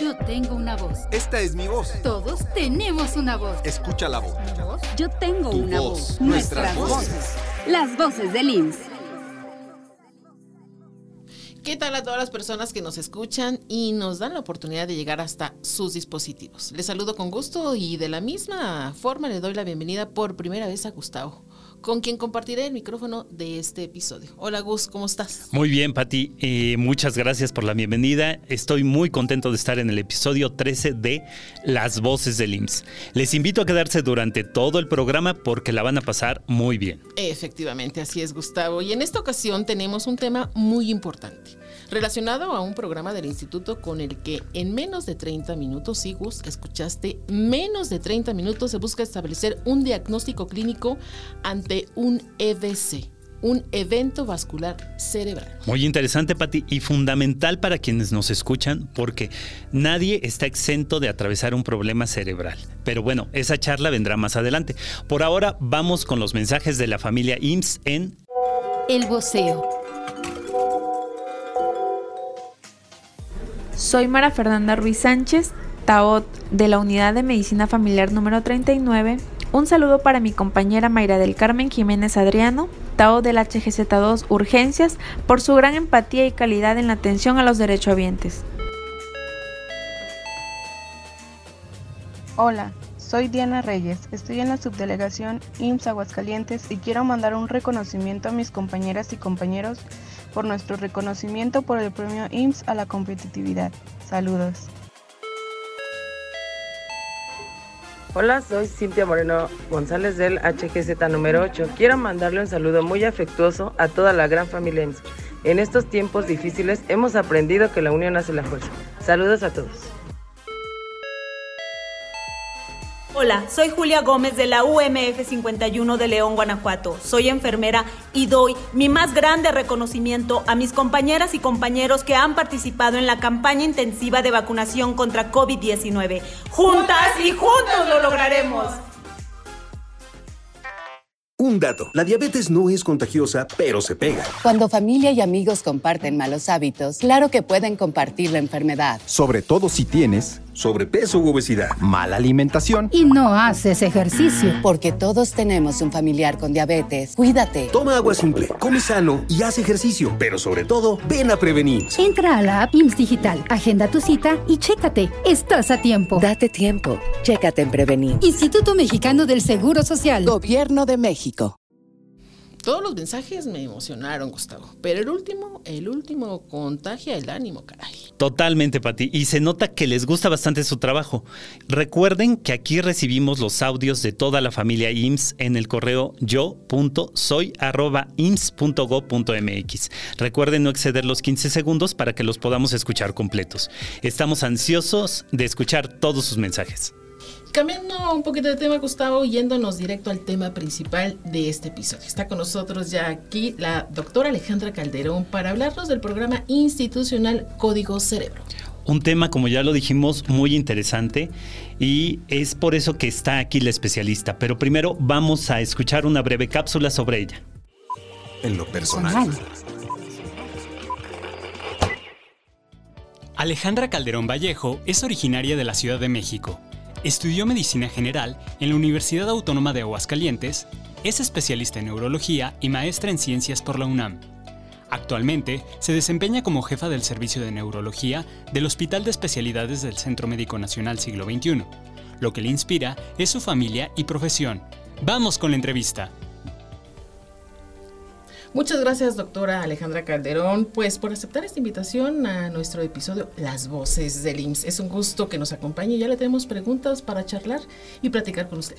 Yo tengo una voz. Esta es mi voz. Todos tenemos una voz. Escucha la voz. Yo tengo Tu una voz. voz. Nuestras voces. Las voces del IMSS. ¿Qué tal a todas las personas que nos escuchan y nos dan la oportunidad de llegar hasta sus dispositivos? Les saludo con gusto y de la misma forma le doy la bienvenida por primera vez a Gustavo, con quien compartiré el micrófono de este episodio. Hola Gus, ¿cómo estás? Muy bien, Pati. Eh, muchas gracias por la bienvenida. Estoy muy contento de estar en el episodio 13 de Las Voces del IMSS. Les invito a quedarse durante todo el programa porque la van a pasar muy bien. Efectivamente, así es Gustavo. Y en esta ocasión tenemos un tema muy importante, relacionado a un programa del instituto con el que en menos de 30 minutos, sí Gus, escuchaste, menos de 30 minutos se busca establecer un diagnóstico clínico ante un EVC, un evento vascular cerebral. Muy interesante, Pati, y fundamental para quienes nos escuchan porque nadie está exento de atravesar un problema cerebral. Pero bueno, esa charla vendrá más adelante. Por ahora vamos con los mensajes de la familia IMSS en El voceo. Soy Mara Fernanda Ruiz Sánchez, TAOT de la Unidad de Medicina Familiar número 39. Un saludo para mi compañera Mayra del Carmen Jiménez Adriano, TAO del HGZ2 Urgencias, por su gran empatía y calidad en la atención a los derechohabientes. Hola, soy Diana Reyes, estoy en la subdelegación IMSS Aguascalientes y quiero mandar un reconocimiento a mis compañeras y compañeros por nuestro reconocimiento por el premio IMSS a la competitividad. Saludos. Hola, soy Cintia Moreno González del HGZ número 8. Quiero mandarle un saludo muy afectuoso a toda la gran familia IMSS. En estos tiempos difíciles hemos aprendido que la unión hace la fuerza. Saludos a todos. Hola, soy Julia Gómez de la UMF 51 de León, Guanajuato. Soy enfermera y doy mi más grande reconocimiento a mis compañeras y compañeros que han participado en la campaña intensiva de vacunación contra COVID-19. Juntas y juntos lo lograremos. Un dato, la diabetes no es contagiosa, pero se pega. Cuando familia y amigos comparten malos hábitos, claro que pueden compartir la enfermedad. Sobre todo si tienes sobrepeso u obesidad, mala alimentación. Y no haces ejercicio. Porque todos tenemos un familiar con diabetes. Cuídate. Toma agua simple, come sano y haz ejercicio. Pero sobre todo, ven a prevenir. Entra a la app IMSS Digital, agenda tu cita y chécate. Estás a tiempo. Date tiempo. Chécate en prevenir. Instituto Mexicano del Seguro Social. Gobierno de México. Todos los mensajes me emocionaron, Gustavo, pero el último, el último contagia el ánimo, caray. Totalmente, Pati. Y se nota que les gusta bastante su trabajo. Recuerden que aquí recibimos los audios de toda la familia IMSS en el correo yo.soy.ims.go.mx. Recuerden no exceder los 15 segundos para que los podamos escuchar completos. Estamos ansiosos de escuchar todos sus mensajes. Cambiando un poquito de tema, Gustavo, yéndonos directo al tema principal de este episodio. Está con nosotros ya aquí la doctora Alejandra Calderón para hablarnos del programa institucional Código Cerebro. Un tema, como ya lo dijimos, muy interesante y es por eso que está aquí la especialista. Pero primero vamos a escuchar una breve cápsula sobre ella. En lo personal. Alejandra Calderón Vallejo es originaria de la Ciudad de México. Estudió medicina general en la Universidad Autónoma de Aguascalientes, es especialista en neurología y maestra en ciencias por la UNAM. Actualmente se desempeña como jefa del servicio de neurología del Hospital de Especialidades del Centro Médico Nacional Siglo XXI. Lo que le inspira es su familia y profesión. Vamos con la entrevista. Muchas gracias, doctora Alejandra Calderón, pues por aceptar esta invitación a nuestro episodio Las Voces del IMSS. Es un gusto que nos acompañe. Ya le tenemos preguntas para charlar y platicar con usted.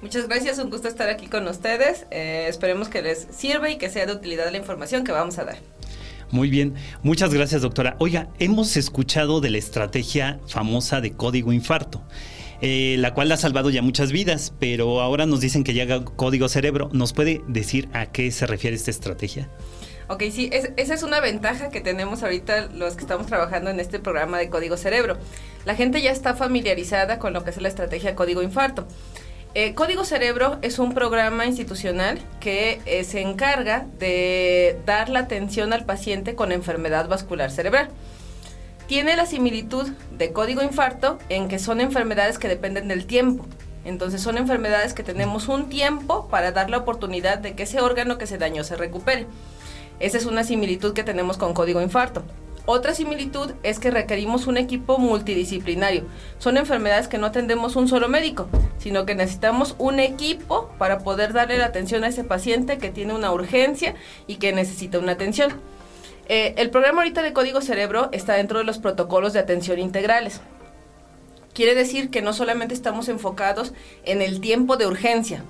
Muchas gracias, un gusto estar aquí con ustedes. Eh, esperemos que les sirva y que sea de utilidad la información que vamos a dar. Muy bien, muchas gracias doctora. Oiga, hemos escuchado de la estrategia famosa de código infarto. Eh, la cual ha salvado ya muchas vidas, pero ahora nos dicen que llega código cerebro. ¿Nos puede decir a qué se refiere esta estrategia? Ok, sí, es, esa es una ventaja que tenemos ahorita los que estamos trabajando en este programa de Código Cerebro. La gente ya está familiarizada con lo que es la estrategia Código Infarto. Eh, Código Cerebro es un programa institucional que eh, se encarga de dar la atención al paciente con enfermedad vascular cerebral. Tiene la similitud de código infarto en que son enfermedades que dependen del tiempo. Entonces son enfermedades que tenemos un tiempo para dar la oportunidad de que ese órgano que se dañó se recupere. Esa es una similitud que tenemos con código infarto. Otra similitud es que requerimos un equipo multidisciplinario. Son enfermedades que no atendemos un solo médico, sino que necesitamos un equipo para poder darle la atención a ese paciente que tiene una urgencia y que necesita una atención. Eh, el programa ahorita de Código Cerebro está dentro de los protocolos de atención integrales. Quiere decir que no solamente estamos enfocados en el tiempo de urgencia,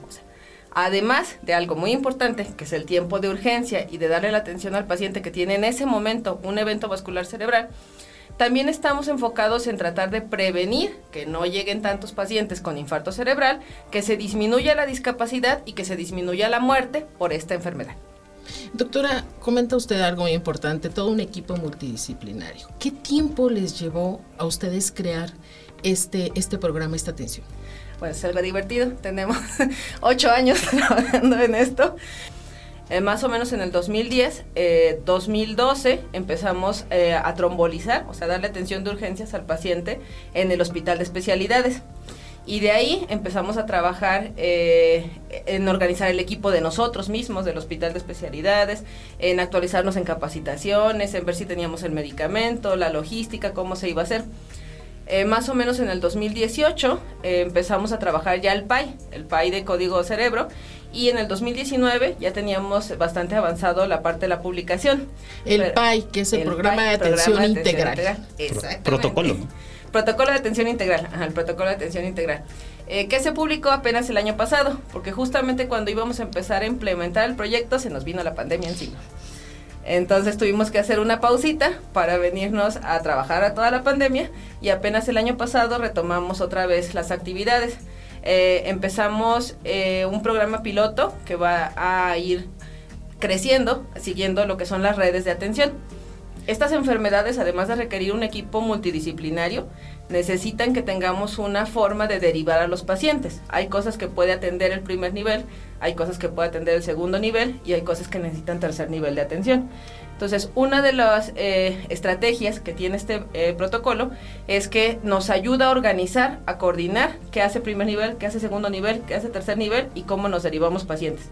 además de algo muy importante, que es el tiempo de urgencia y de darle la atención al paciente que tiene en ese momento un evento vascular cerebral, también estamos enfocados en tratar de prevenir que no lleguen tantos pacientes con infarto cerebral, que se disminuya la discapacidad y que se disminuya la muerte por esta enfermedad. Doctora, comenta usted algo muy importante, todo un equipo multidisciplinario. ¿Qué tiempo les llevó a ustedes crear este, este programa, esta atención? Bueno, es algo divertido. Tenemos ocho años trabajando en esto. Eh, más o menos en el 2010, 2012 eh, empezamos eh, a trombolizar, o sea, darle atención de urgencias al paciente en el hospital de especialidades. Y de ahí empezamos a trabajar en organizar el equipo de nosotros mismos, del hospital de especialidades, en actualizarnos en capacitaciones, en ver si teníamos el medicamento, la logística, cómo se iba a hacer. Eh, más o menos en el 2018 eh, empezamos a trabajar ya el PAI, el PAI de código cerebro, y en el 2019 ya teníamos bastante avanzado la parte de la publicación. El PAI, que es el, programa, de atención integral. Protocolo. Protocolo de atención integral, el protocolo de atención integral. Eh, que se publicó apenas el año pasado, porque justamente cuando íbamos a empezar a implementar el proyecto se nos vino la pandemia encima. Entonces tuvimos que hacer una pausita para venirnos a trabajar a toda la pandemia y apenas el año pasado retomamos otra vez las actividades. Eh, empezamos eh, un programa piloto que va a ir creciendo, siguiendo lo que son las redes de atención. Estas enfermedades, además de requerir un equipo multidisciplinario, necesitan que tengamos una forma de derivar a los pacientes. Hay cosas que puede atender el primer nivel, hay cosas que puede atender el segundo nivel y hay cosas que necesitan tercer nivel de atención. Entonces, una de las eh, estrategias que tiene este eh, protocolo es que nos ayuda a organizar, a coordinar qué hace primer nivel, qué hace segundo nivel, qué hace tercer nivel y cómo nos derivamos pacientes.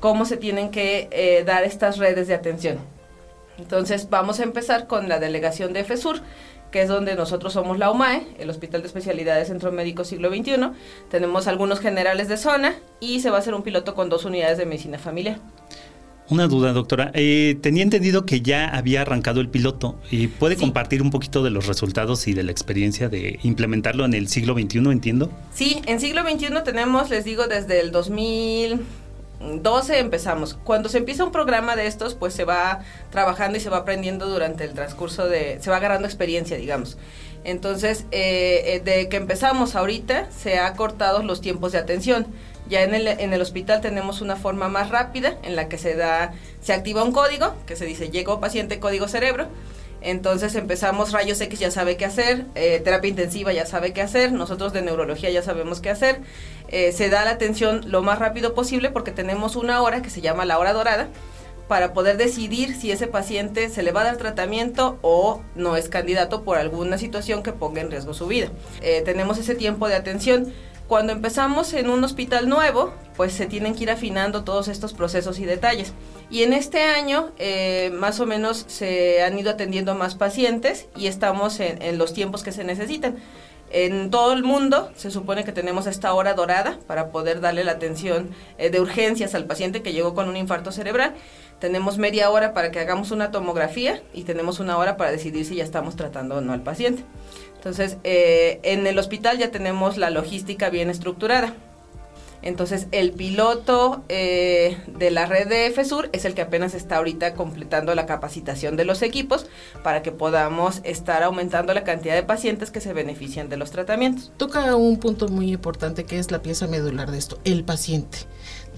Cómo se tienen que eh, dar estas redes de atención. Entonces vamos a empezar con la delegación de FESUR, que es donde nosotros somos la UMAE, el Hospital de Especialidades Centro Médico Siglo XXI. Tenemos algunos generales de zona y se va a hacer un piloto con dos unidades de medicina familiar. Una duda, doctora. Eh, tenía entendido que ya había arrancado el piloto. ¿Y puede compartir un poquito de los resultados y de la experiencia de implementarlo en el siglo XXI, entiendo? Sí, en siglo XXI tenemos, les digo, desde el 2000 12 empezamos. Cuando se empieza un programa de estos, pues se va trabajando y se va aprendiendo durante el transcurso de, se va agarrando experiencia, digamos. Entonces, eh, eh, de que empezamos ahorita, se ha cortado los tiempos de atención. Ya en el, en el hospital tenemos una forma más rápida en la que se da, se activa un código que se dice llegó paciente código cerebro entonces empezamos rayos X ya sabe qué hacer, eh, terapia intensiva ya sabe qué hacer, nosotros de neurología ya sabemos qué hacer. Eh, se da la atención lo más rápido posible porque tenemos una hora que se llama la hora dorada para poder decidir si ese paciente se le va a dar tratamiento o no es candidato por alguna situación que ponga en riesgo su vida. Eh, tenemos ese tiempo de atención. Cuando empezamos en un hospital nuevo, pues se tienen que ir afinando todos estos procesos y detalles. Y en este año, eh, más o menos, se han ido atendiendo más pacientes y estamos en, los tiempos que se necesitan. En todo el mundo se supone que tenemos esta hora dorada para poder darle la atención eh, de urgencias al paciente que llegó con un infarto cerebral. Tenemos media hora para que hagamos una tomografía y tenemos una hora para decidir si ya estamos tratando o no al paciente. Entonces, eh, en el hospital ya tenemos la logística bien estructurada. Entonces, el piloto eh, de la red de FESUR es el que apenas está ahorita completando la capacitación de los equipos para que podamos estar aumentando la cantidad de pacientes que se benefician de los tratamientos. Toca un punto muy importante que es la pieza medular de esto, el paciente.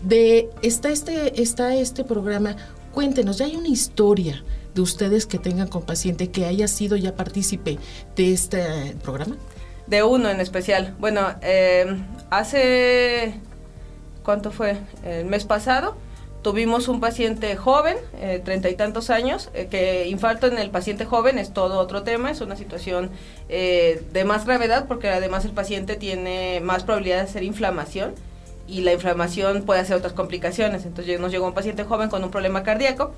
De está este está este programa, cuéntenos, ya hay una historia de ustedes que tengan con paciente que haya sido ya partícipe de este programa? De uno en especial. Bueno, eh, hace, ¿cuánto fue? El mes pasado Tuvimos un paciente joven, eh, treinta y tantos años, eh, que infarto en el paciente joven es todo otro tema, es una situación eh, de más gravedad porque además el paciente tiene más probabilidad de hacer inflamación y la inflamación puede hacer otras complicaciones. Entonces nos llegó un paciente joven con un problema cardíaco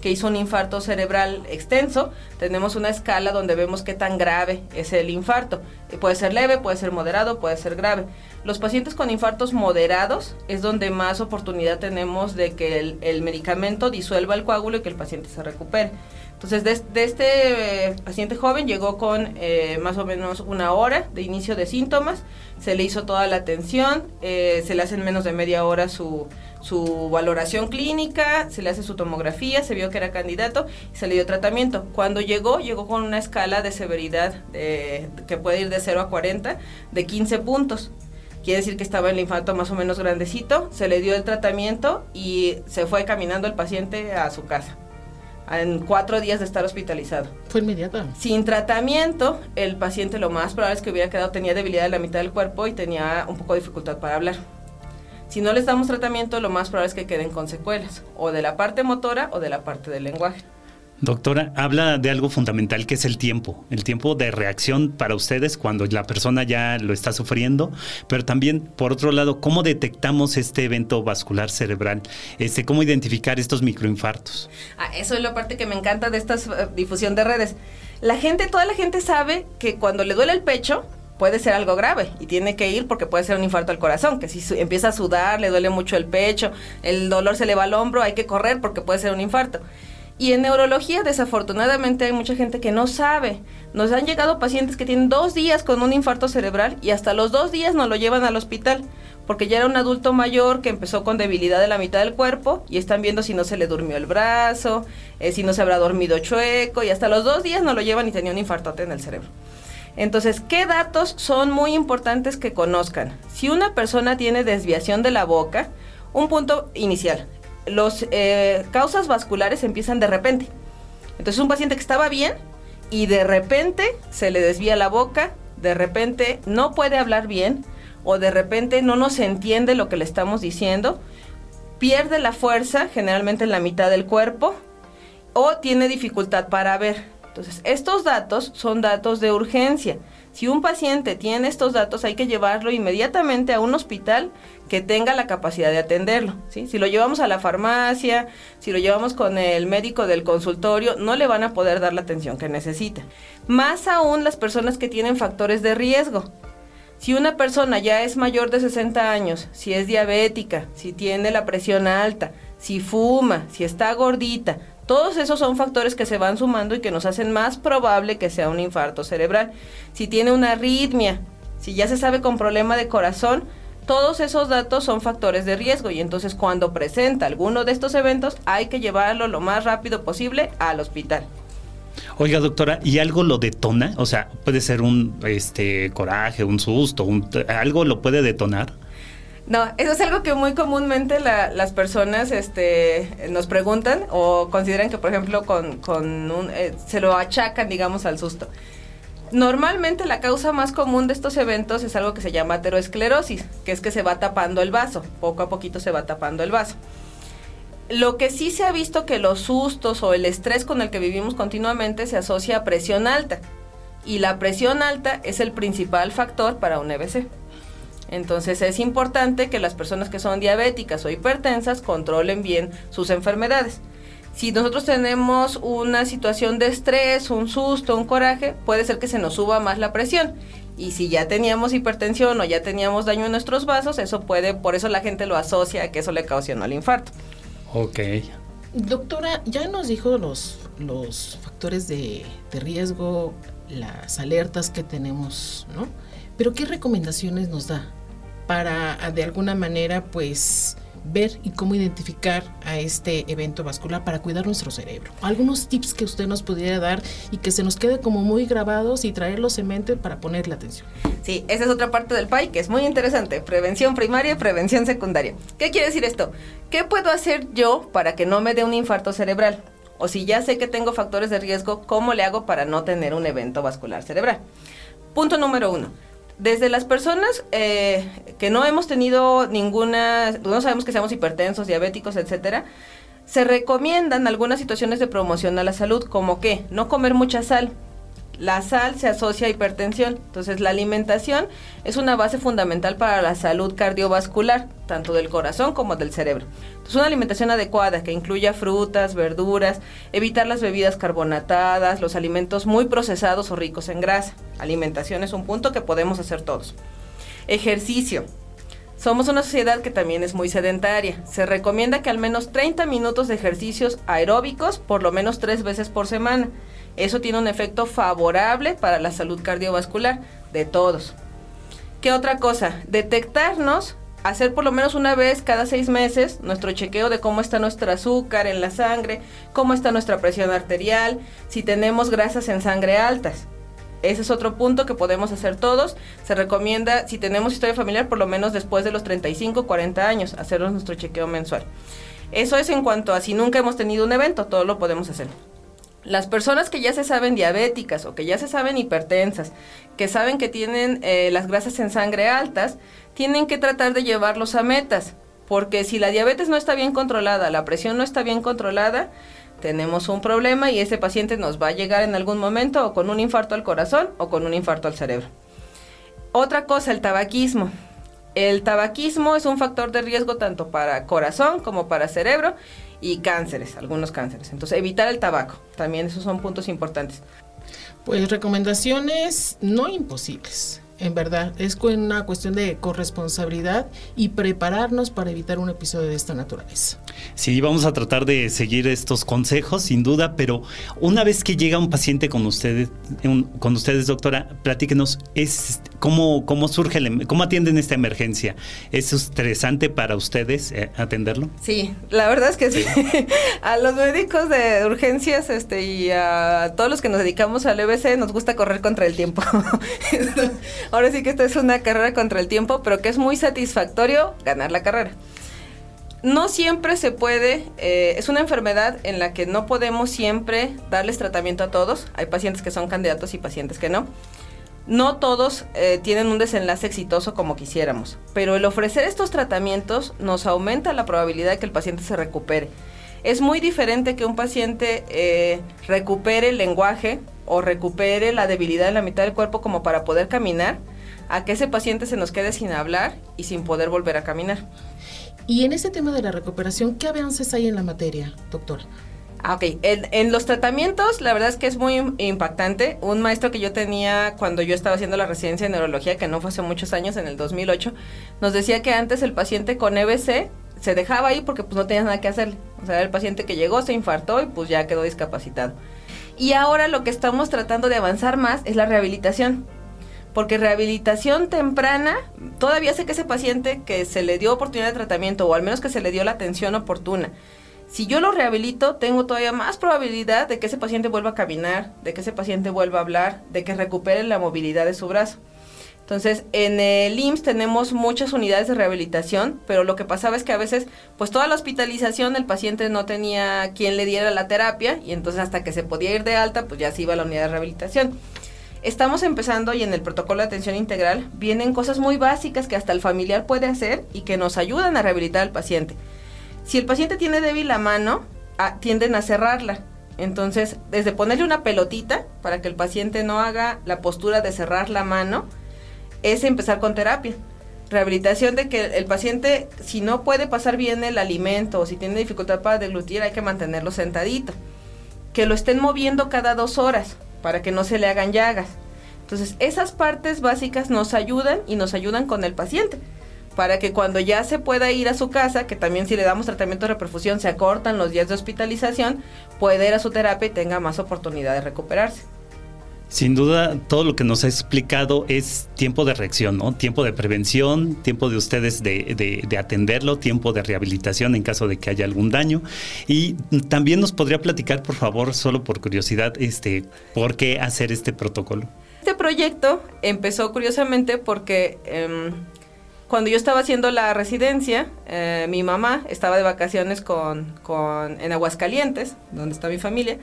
que hizo un infarto cerebral extenso. Tenemos una escala donde vemos qué tan grave es el infarto. puede ser leve, puede ser moderado, puede ser grave. Los pacientes con infartos moderados es donde más oportunidad tenemos de que el, medicamento disuelva el coágulo y que el paciente se recupere. Entonces, de, este eh, paciente joven llegó con eh, más o menos una hora de inicio de síntomas, se le hizo toda la atención, eh, se le hace en menos de media hora su, su valoración clínica, se le hace su tomografía, se vio que era candidato y se le dio tratamiento. Cuando llegó, llegó con una escala de severidad que puede ir de 0 a 40, de 15 puntos quiere decir que estaba el infarto más o menos grandecito, se le dio el tratamiento y se fue caminando el paciente a su casa. En cuatro días de estar hospitalizado. Fue inmediato. Sin tratamiento, el paciente lo más probable es que hubiera quedado, tenía debilidad en la mitad del cuerpo y tenía un poco de dificultad para hablar. Si no les damos tratamiento, lo más probable es que queden con secuelas, o de la parte motora o de la parte del lenguaje. Doctora, habla de algo fundamental que es el tiempo, el tiempo de reacción para ustedes cuando la persona ya lo está sufriendo, pero también, por otro lado, cómo detectamos este evento vascular cerebral, este, cómo identificar estos microinfartos. Ah, eso es la parte que me encanta de esta eh, difusión de redes. La gente, toda la gente sabe que cuando le duele el pecho, puede ser algo grave y tiene que ir porque puede ser un infarto al corazón, que si empieza a sudar, le duele mucho el pecho, el dolor se le va al hombro, hay que correr porque puede ser un infarto. Y en neurología, desafortunadamente, hay mucha gente que no sabe. Nos han llegado pacientes que tienen dos días con un infarto cerebral y hasta los dos días nos lo llevan al hospital porque ya era un adulto mayor que empezó con debilidad de la mitad del cuerpo y están viendo si no se le durmió el brazo, eh, si no se habrá dormido chueco y hasta los dos días nos lo llevan y tenía un infartote en el cerebro. Entonces, ¿qué datos son muy importantes que conozcan? Si una persona tiene desviación de la boca, un punto inicial, los eh, causas vasculares empiezan de repente. Entonces un paciente que estaba bien y de repente se le desvía la boca, de repente no puede hablar bien o de repente no nos entiende lo que le estamos diciendo, pierde la fuerza generalmente en la mitad del cuerpo o tiene dificultad para ver. Entonces estos datos son datos de urgencia. Si un paciente tiene estos datos hay que llevarlo inmediatamente a un hospital que tenga la capacidad de atenderlo. Si lo llevamos a la farmacia, si lo llevamos con el médico del consultorio, no le van a poder dar la atención que necesita. Más aún las personas que tienen factores de riesgo. Si una persona ya es mayor de 60 años, si es diabética, si tiene la presión alta, si fuma, si está gordita, todos esos son factores que se van sumando y que nos hacen más probable que sea un infarto cerebral. Si tiene una arritmia, si ya se sabe con problema de corazón, todos esos datos son factores de riesgo y entonces cuando presenta alguno de estos eventos hay que llevarlo lo más rápido posible al hospital. Oiga, doctora, ¿y algo lo detona? O sea, puede ser un este coraje, un susto, algo lo puede detonar. No, eso es algo que muy comúnmente las personas este, nos preguntan o consideran que, por ejemplo, con, un, eh, se lo achacan, digamos, al susto. Normalmente la causa más común de estos eventos es algo que se llama ateroesclerosis, que es que se va tapando el vaso, poco a poquito se va tapando el vaso. Lo que sí se ha visto que los sustos o el estrés con el que vivimos continuamente se asocia a presión alta, y la presión alta es el principal factor para un EBC. Entonces es importante que las personas que son diabéticas o hipertensas controlen bien sus enfermedades. Si nosotros tenemos una situación de estrés, un susto, un coraje, puede ser que se nos suba más la presión. Y si ya teníamos hipertensión o ya teníamos daño en nuestros vasos, eso puede, por eso la gente lo asocia a que eso le ocasionó el infarto. Ok. Doctora, ya nos dijo los, los factores de, de riesgo, las alertas que tenemos, ¿no? Pero ¿qué recomendaciones nos da para de alguna manera pues ver y cómo identificar a este evento vascular para cuidar nuestro cerebro. Algunos tips que usted nos pudiera dar y que se nos quede como muy grabados y traerlos en mente para ponerle atención. Sí, esa es otra parte del PAI que es muy interesante, prevención primaria y prevención secundaria. ¿Qué quiere decir esto? ¿Qué puedo hacer yo para que no me dé un infarto cerebral? O si ya sé que tengo factores de riesgo, ¿cómo le hago para no tener un evento vascular cerebral? Punto número uno Desde las personas eh, que no hemos tenido ninguna, no sabemos que seamos hipertensos, diabéticos, etcétera, se recomiendan algunas situaciones de promoción a la salud, como que no comer mucha sal, la sal se asocia a hipertensión, entonces la alimentación es una base fundamental para la salud cardiovascular, tanto del corazón como del cerebro. Entonces una alimentación adecuada que incluya frutas, verduras, evitar las bebidas carbonatadas, los alimentos muy procesados o ricos en grasa. Alimentación es un punto que podemos hacer todos. Ejercicio. Somos una sociedad que también es muy sedentaria. Se recomienda que al menos 30 minutos de ejercicios aeróbicos por lo menos tres veces por semana. Eso tiene un efecto favorable para la salud cardiovascular de todos. ¿Qué otra cosa? Detectarnos, hacer por lo menos una vez cada seis meses nuestro chequeo de cómo está nuestro azúcar en la sangre, cómo está nuestra presión arterial, si tenemos grasas en sangre altas. Ese es otro punto que podemos hacer todos. Se recomienda, si tenemos historia familiar, por lo menos después de los 35, 40 años, hacernos nuestro chequeo mensual. Eso es en cuanto a si nunca hemos tenido un evento, todo lo podemos hacer. Las personas que ya se saben diabéticas o que ya se saben hipertensas, que saben que tienen eh, las grasas en sangre altas, tienen que tratar de llevarlos a metas, porque si la diabetes no está bien controlada, la presión no está bien controlada, tenemos un problema y ese paciente nos va a llegar en algún momento o con un infarto al corazón o con un infarto al cerebro. Otra cosa, el tabaquismo. El tabaquismo es un factor de riesgo tanto para corazón como para cerebro y cánceres, algunos cánceres. Entonces, evitar el tabaco, también esos son puntos importantes. Pues recomendaciones no imposibles en verdad. Es una cuestión de corresponsabilidad y prepararnos para evitar un episodio de esta naturaleza. Sí, vamos a tratar de seguir estos consejos, sin duda, pero una vez que llega un paciente con ustedes, con ustedes, doctora, platíquenos, es cómo, cómo surge, cómo atienden esta emergencia. ¿Es estresante para ustedes eh, atenderlo? Sí, la verdad es que sí. a los médicos de urgencias este, y a todos los que nos dedicamos al EBC nos gusta correr contra el tiempo. Ahora sí que esta es una carrera contra el tiempo, pero que es muy satisfactorio ganar la carrera. No siempre se puede, eh, es una enfermedad en la que no podemos siempre darles tratamiento a todos. Hay pacientes que son candidatos y pacientes que no. No todos eh, tienen un desenlace exitoso como quisiéramos, pero el ofrecer estos tratamientos nos aumenta la probabilidad de que el paciente se recupere. Es muy diferente que un paciente eh, recupere el lenguaje o recupere la debilidad en la mitad del cuerpo como para poder caminar, a que ese paciente se nos quede sin hablar y sin poder volver a caminar. Y en ese tema de la recuperación, ¿qué avances hay en la materia, doctor? Ah, ok, en, los tratamientos la verdad es que es muy impactante. Un maestro que yo tenía cuando yo estaba haciendo la residencia de neurología, que no fue hace muchos años, en el 2008, nos decía que antes el paciente con EBC se dejaba ahí porque pues no tenía nada que hacerle. O sea, el paciente que llegó se infartó y pues ya quedó discapacitado. Y ahora lo que estamos tratando de avanzar más es la rehabilitación. Porque rehabilitación temprana, todavía sé que ese paciente que se le dio oportunidad de tratamiento o al menos que se le dio la atención oportuna, si yo lo rehabilito, tengo todavía más probabilidad de que ese paciente vuelva a caminar, de que ese paciente vuelva a hablar, de que recupere la movilidad de su brazo. Entonces, en el IMSS tenemos muchas unidades de rehabilitación, pero lo que pasaba es que a veces, pues toda la hospitalización, el paciente no tenía quien le diera la terapia y entonces hasta que se podía ir de alta, pues ya se iba a la unidad de rehabilitación. Estamos empezando y en el protocolo de atención integral vienen cosas muy básicas que hasta el familiar puede hacer y que nos ayudan a rehabilitar al paciente. Si el paciente tiene débil la mano, tienden a cerrarla. Entonces, desde ponerle una pelotita para que el paciente no haga la postura de cerrar la mano, es empezar con terapia. Rehabilitación de que el paciente, si no puede pasar bien el alimento o si tiene dificultad para deglutir, hay que mantenerlo sentadito. Que lo estén moviendo cada dos horas para que no se le hagan llagas. Entonces, esas partes básicas nos ayudan y nos ayudan con el paciente para que cuando ya se pueda ir a su casa, que también si le damos tratamiento de reperfusión se acortan los días de hospitalización, puede ir a su terapia y tenga más oportunidad de recuperarse. Sin duda, todo lo que nos ha explicado es tiempo de reacción, ¿no? Tiempo de prevención, tiempo de ustedes de, atenderlo, tiempo de rehabilitación en caso de que haya algún daño. Y también nos podría platicar, por favor, solo por curiosidad, este, por qué hacer este protocolo. Este proyecto empezó curiosamente porque em, cuando yo estaba haciendo la residencia, eh, mi mamá estaba de vacaciones con, con, en Aguascalientes, donde está mi familia,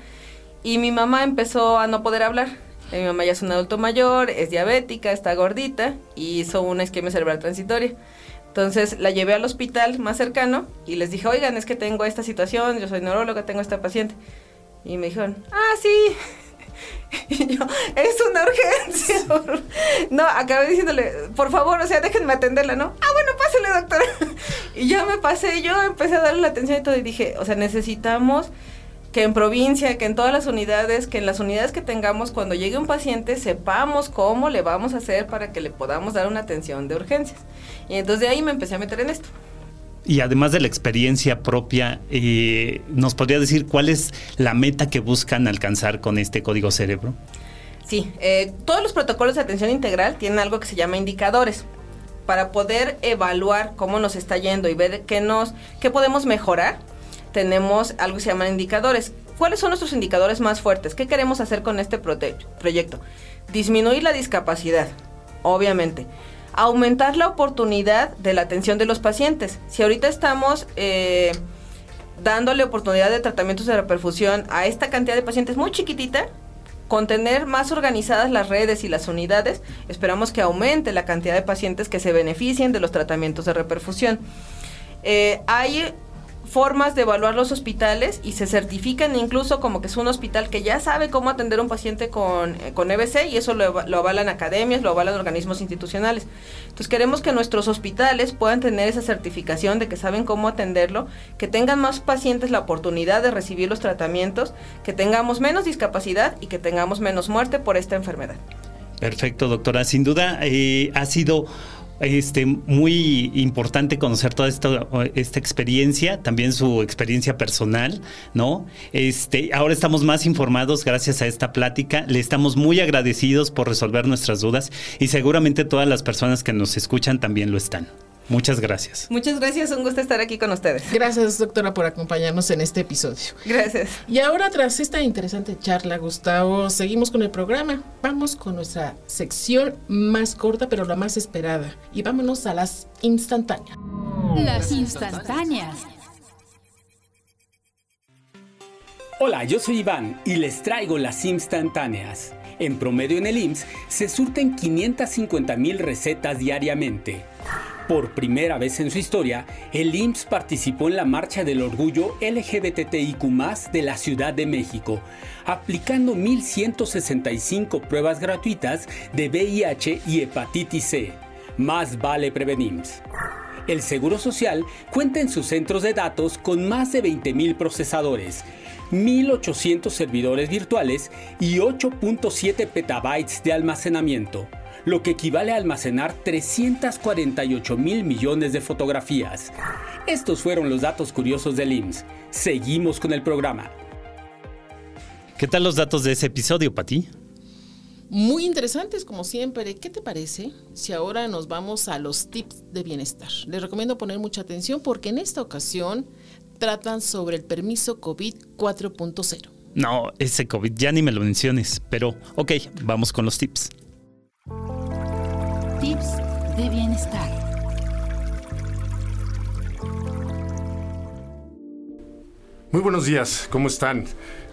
y mi mamá empezó a no poder hablar Mi mamá ya es un adulto mayor, es diabética, está gordita y hizo una isquemia cerebral transitoria. Entonces la llevé al hospital más cercano y les dije, oigan, es que tengo esta situación, yo soy neuróloga, tengo esta paciente. Y me dijeron, ah, sí. Y yo, es una urgencia. No, acabé diciéndole, por favor, o sea, déjenme atenderla, ¿no? Ah, bueno, pásale, doctora. Y ya me pasé, yo empecé a darle la atención y todo, y dije, o sea, necesitamos que en provincia, que en todas las unidades, que en las unidades que tengamos, cuando llegue un paciente, sepamos cómo le vamos a hacer para que le podamos dar una atención de urgencias. Y entonces de ahí me empecé a meter en esto. Y además de la experiencia propia, eh, ¿nos podría decir cuál es la meta que buscan alcanzar con este código cerebro? Sí, eh, todos los protocolos de atención integral tienen algo que se llama indicadores. Para poder evaluar cómo nos está yendo y ver qué, nos, qué podemos mejorar, tenemos algo que se llaman indicadores. ¿Cuáles son nuestros indicadores más fuertes? ¿Qué queremos hacer con este proyecto? Disminuir la discapacidad, obviamente. Aumentar la oportunidad de la atención de los pacientes. Si ahorita estamos eh, dándole oportunidad de tratamientos de reperfusión a esta cantidad de pacientes muy chiquitita, con tener más organizadas las redes y las unidades, esperamos que aumente la cantidad de pacientes que se beneficien de los tratamientos de reperfusión. Eh, hay formas de evaluar los hospitales y se certifican incluso como que es un hospital que ya sabe cómo atender a un paciente con, eh, con EBC y eso lo, lo, avalan academias, lo avalan organismos institucionales. Entonces queremos que nuestros hospitales puedan tener esa certificación de que saben cómo atenderlo, que tengan más pacientes la oportunidad de recibir los tratamientos, que tengamos menos discapacidad y que tengamos menos muerte por esta enfermedad. Perfecto, doctora. Sin duda eh, ha sido este, muy importante conocer toda esta, esta, experiencia, también su experiencia personal, ¿no? Este, ahora estamos más informados gracias a esta plática. Le estamos muy agradecidos por resolver nuestras dudas y seguramente todas las personas que nos escuchan también lo están. Muchas gracias. Muchas gracias, un gusto estar aquí con ustedes. Gracias, doctora, por acompañarnos en este episodio. Gracias. Y ahora, tras esta interesante charla, Gustavo, seguimos con el programa. Vamos con nuestra sección más corta, pero la más esperada. Y vámonos a las instantáneas. Las instantáneas. Hola, yo soy Iván y les traigo las instantáneas. En promedio en el IMSS se surten 550 mil recetas diariamente. Por primera vez en su historia, el IMSS participó en la Marcha del Orgullo LGBTIQ de la Ciudad de México, aplicando 1.165 pruebas gratuitas de VIH y hepatitis C. Más vale prevenir. El Seguro Social cuenta en sus centros de datos con más de 20.000 procesadores, 1.800 servidores virtuales y 8.7 petabytes de almacenamiento lo que equivale a almacenar 348 mil millones de fotografías. Estos fueron los datos curiosos del IMSS. Seguimos con el programa. ¿Qué tal los datos de ese episodio, Pati? Muy interesantes, como siempre. ¿Qué te parece si ahora nos vamos a los tips de bienestar? Les recomiendo poner mucha atención porque en esta ocasión tratan sobre el permiso COVID 4.0. No, ese COVID ya ni me lo menciones, pero ok, vamos con los tips. Tips de bienestar. Muy buenos días, ¿cómo están?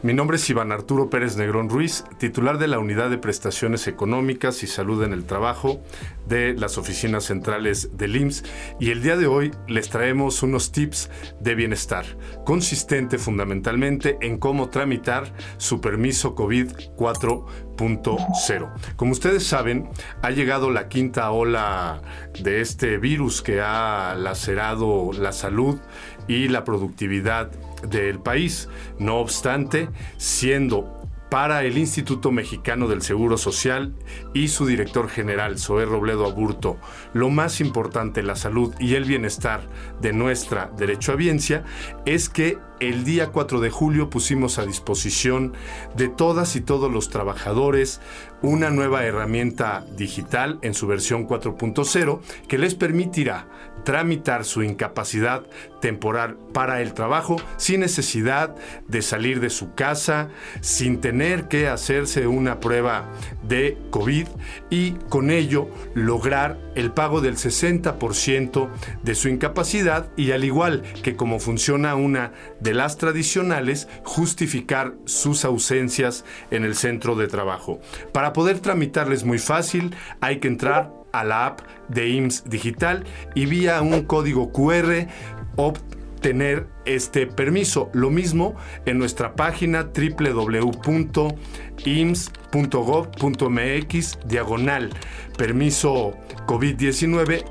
Mi nombre es Iván Arturo Pérez Negrón Ruiz, titular de la Unidad de Prestaciones Económicas y Salud en el Trabajo de las oficinas centrales del IMSS y el día de hoy les traemos unos tips de bienestar, consistente fundamentalmente en cómo tramitar su permiso COVID 4.0. Como ustedes saben, ha llegado la quinta ola de este virus que ha lacerado la salud y la productividad del país. No obstante, siendo para el Instituto Mexicano del Seguro Social y su director general, Zoé Robledo Aburto, lo más importante, la salud y el bienestar de nuestra derechohabiencia, es que el día 4 de julio pusimos a disposición de todas y todos los trabajadores una nueva herramienta digital en su versión 4.0 que les permitirá tramitar su incapacidad temporal para el trabajo sin necesidad de salir de su casa, sin tener que hacerse una prueba de COVID y con ello lograr el pago del 60% de su incapacidad y al igual que como funciona una de las tradicionales justificar sus ausencias en el centro de trabajo. Para poder tramitarles muy fácil, hay que entrar a la app de IMSS Digital y vía un código QR obtener este permiso. Lo mismo en nuestra página www.ims.gov.mx diagonal permiso COVID-19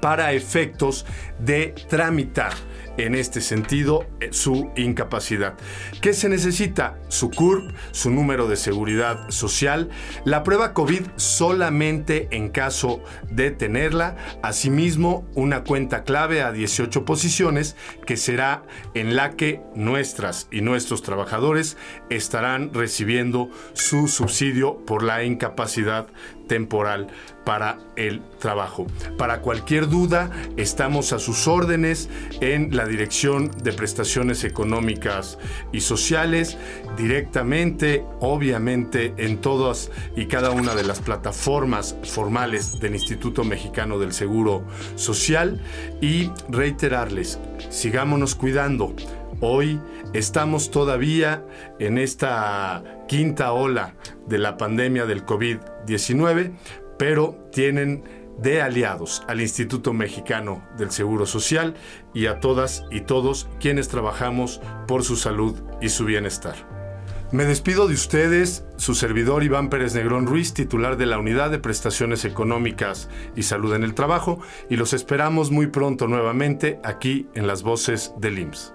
para efectos de tramitar en este sentido eh, su incapacidad. ¿Qué se necesita? Su CURP, su número de seguridad social, la prueba COVID solamente en caso de tenerla, asimismo una cuenta clave a 18 posiciones que será en la que nuestras y nuestros trabajadores estarán recibiendo su subsidio por la incapacidad temporal para el trabajo. Para cualquier duda, estamos a sus órdenes en la Dirección de Prestaciones Económicas y Sociales, directamente, obviamente, en todas y cada una de las plataformas formales del Instituto Mexicano del Seguro Social y reiterarles, sigámonos cuidando. Hoy estamos todavía en esta quinta ola de la pandemia del COVID-19, pero tienen de aliados al Instituto Mexicano del Seguro Social y a todas y todos quienes trabajamos por su salud y su bienestar. Me despido de ustedes, su servidor Iván Pérez Negrón Ruiz, titular de la Unidad de Prestaciones Económicas y Salud en el Trabajo, y los esperamos muy pronto nuevamente aquí en las voces del IMSS.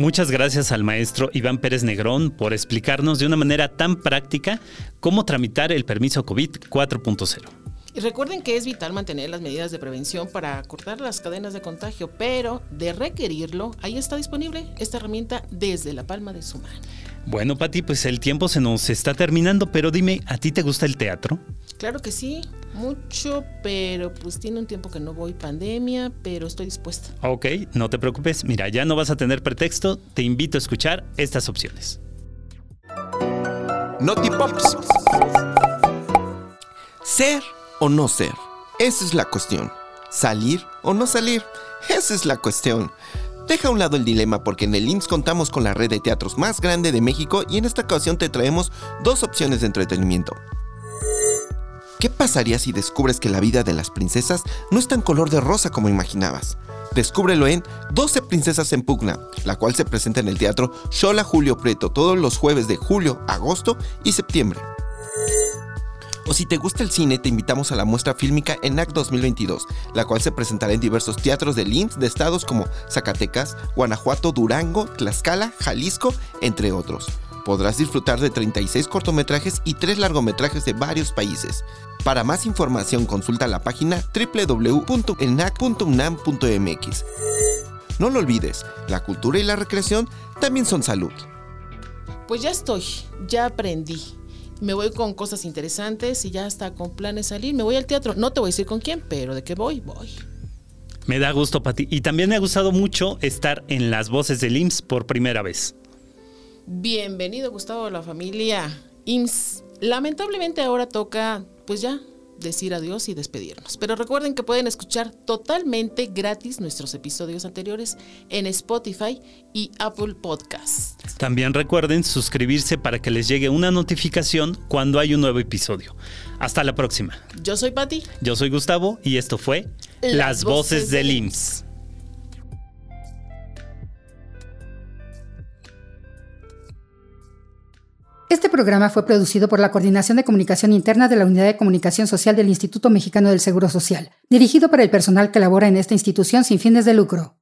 Muchas gracias al maestro Iván Pérez Negrón por explicarnos de una manera tan práctica cómo tramitar el permiso COVID 4.0. Y recuerden que es vital mantener las medidas de prevención para cortar las cadenas de contagio, pero de requerirlo, ahí está disponible esta herramienta desde la palma de su mano. Bueno, Pati, pues el tiempo se nos está terminando, pero dime, ¿a ti te gusta el teatro? Claro que sí, mucho, pero pues tiene un tiempo que no voy pandemia, pero estoy dispuesta. Ok, no te preocupes, mira, ya no vas a tener pretexto, te invito a escuchar estas opciones. Notipops. Ser o no ser, esa es la cuestión. Salir o no salir, esa es la cuestión. Deja a un lado el dilema porque en el IMSS contamos con la red de teatros más grande de México y en esta ocasión te traemos dos opciones de entretenimiento. ¿Qué pasaría si descubres que la vida de las princesas no es tan color de rosa como imaginabas? Descúbrelo en 12 Princesas en Pugna, la cual se presenta en el teatro Shola Julio Preto todos los jueves de julio, agosto y septiembre. O si te gusta el cine, te invitamos a la muestra fílmica ENAC 2022, la cual se presentará en diversos teatros de IMSS de estados como Zacatecas, Guanajuato, Durango, Tlaxcala, Jalisco, entre otros. Podrás disfrutar de 36 cortometrajes y 3 largometrajes de varios países. Para más información consulta la página www.enac.unam.mx. No lo olvides, la cultura y la recreación también son salud. Pues ya estoy, ya aprendí me voy con cosas interesantes y ya está con planes salir. Me voy al teatro. No te voy a decir con quién, pero de qué voy, voy. Me da gusto, Pati. Y también me ha gustado mucho estar en las voces del IMSS por primera vez. Bienvenido, Gustavo, a la familia IMSS. Lamentablemente ahora toca, pues ya, decir adiós y despedirnos. Pero recuerden que pueden escuchar totalmente gratis nuestros episodios anteriores en Spotify y Apple Podcasts. También recuerden suscribirse para que les llegue una notificación cuando hay un nuevo episodio. Hasta la próxima. Yo soy Patti. Yo soy Gustavo y esto fue Las, Voces, del IMSS. Este programa fue producido por la Coordinación de Comunicación Interna de la Unidad de Comunicación Social del Instituto Mexicano del Seguro Social, dirigido para el personal que labora en esta institución sin fines de lucro.